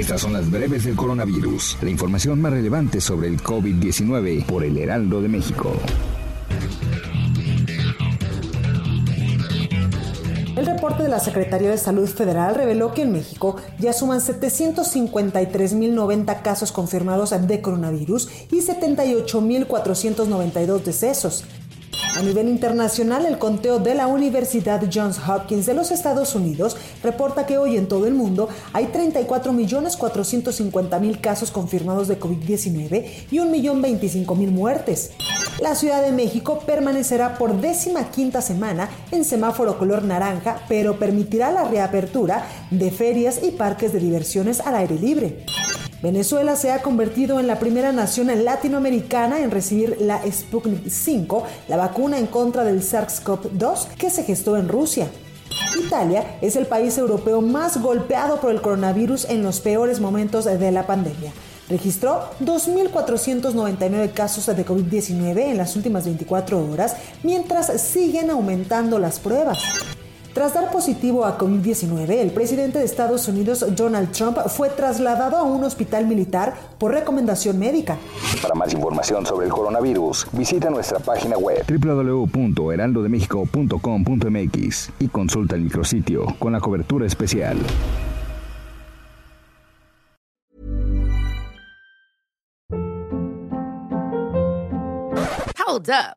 Estas son las breves del coronavirus, la información más relevante sobre el COVID-19 por el Heraldo de México. El reporte de la Secretaría de Salud Federal reveló que en México ya suman 753.090 casos confirmados de coronavirus y 78.492 decesos. A nivel internacional, el conteo de la Universidad Johns Hopkins de los Estados Unidos reporta que hoy en todo el mundo hay 34.450.000 casos confirmados de COVID-19 y 1.025.000 muertes. La Ciudad de México permanecerá por décima quinta semana en semáforo color naranja, pero permitirá la reapertura de ferias y parques de diversiones al aire libre. Venezuela se ha convertido en la primera nación latinoamericana en recibir la Sputnik 5, la vacuna en contra del SARS-CoV-2 que se gestó en Rusia. Italia es el país europeo más golpeado por el coronavirus en los peores momentos de la pandemia. Registró 2.499 casos de COVID-19 en las últimas 24 horas, mientras siguen aumentando las pruebas. Tras dar positivo a COVID-19, el presidente de Estados Unidos, Donald Trump, fue trasladado a un hospital militar por recomendación médica. Para más información sobre el coronavirus, visita nuestra página web www.heraldodemexico.com.mx y consulta el micrositio con la cobertura especial. Hold up.